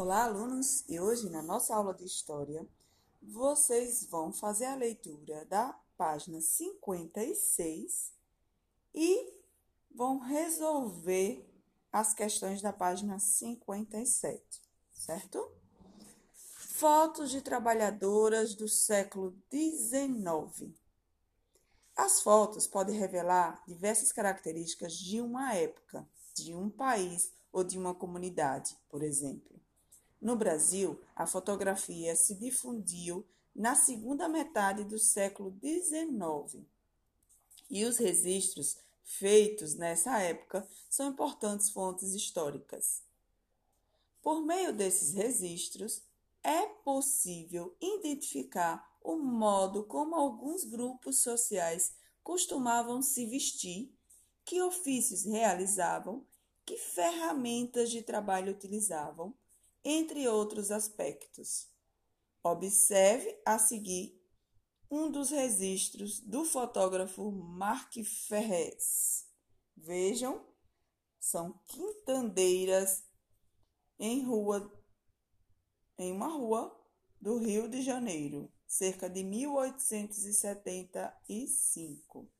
Olá, alunos! E hoje, na nossa aula de História, vocês vão fazer a leitura da página 56 e vão resolver as questões da página 57, certo? Fotos de trabalhadoras do século XIX. As fotos podem revelar diversas características de uma época, de um país ou de uma comunidade, por exemplo. No Brasil, a fotografia se difundiu na segunda metade do século XIX e os registros feitos nessa época são importantes fontes históricas. Por meio desses registros, é possível identificar o modo como alguns grupos sociais costumavam se vestir, que ofícios realizavam, que ferramentas de trabalho utilizavam, entre outros aspectos. Observe a seguir um dos registros do fotógrafo Mark Ferrez. Vejam, são quintandeiras em rua em uma rua do Rio de Janeiro, cerca de 1875.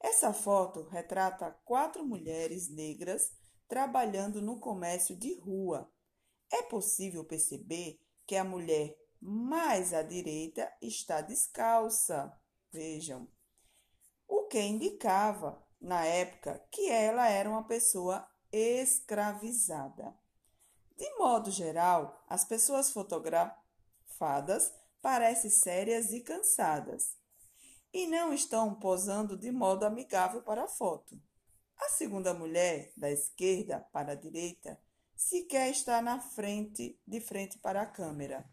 Essa foto retrata quatro mulheres negras trabalhando no comércio de rua. É possível perceber que a mulher mais à direita está descalça. Vejam. O que indicava, na época, que ela era uma pessoa escravizada. De modo geral, as pessoas fotografadas parecem sérias e cansadas e não estão posando de modo amigável para a foto. A segunda mulher, da esquerda para a direita, sequer está na frente, de frente para a câmera.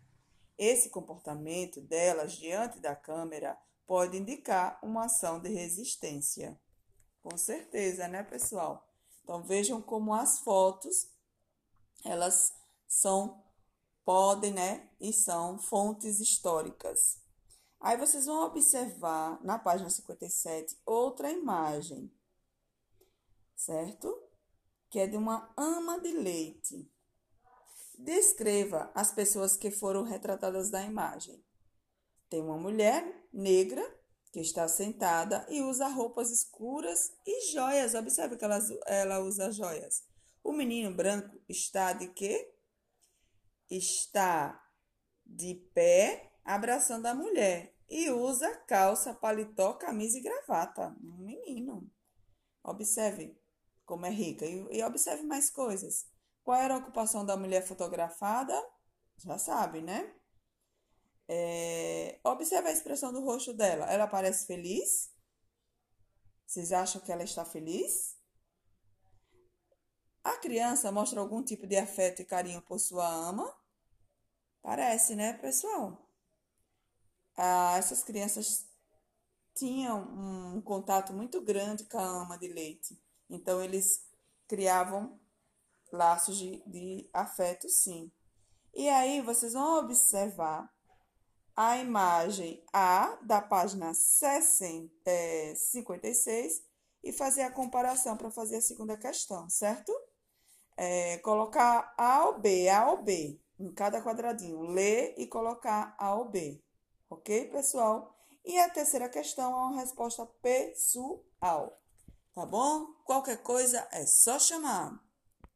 Esse comportamento delas diante da câmera pode indicar uma ação de resistência. Com certeza, né, pessoal? Então vejam como as fotos elas são, podem, né, e são fontes históricas. Aí vocês vão observar na página 57 outra imagem, certo? Que é de uma ama de leite. Descreva as pessoas que foram retratadas na imagem. Tem uma mulher negra que está sentada e usa roupas escuras e joias. Observe que ela, ela usa joias. O menino branco está de quê? Está de pé, abraçando a mulher e usa calça, paletó, camisa e gravata. Um menino. Observe como é rica e, e observe mais coisas. Qual era a ocupação da mulher fotografada? Já sabe, né? É, observe a expressão do rosto dela. Ela parece feliz? Vocês acham que ela está feliz? A criança mostra algum tipo de afeto e carinho por sua ama? Parece, né, pessoal? Ah, essas crianças tinham um contato muito grande com a ama de leite. Então, eles criavam laços de, de afeto, sim. E aí, vocês vão observar a imagem A da página 60, é, 56 e fazer a comparação para fazer a segunda questão, certo? é, colocar A ou B, A ou B, em cada quadradinho. Ler e colocar A ou B. Ok, pessoal? E a terceira questão é uma resposta pessoal. Tá bom? Qualquer coisa é só chamar.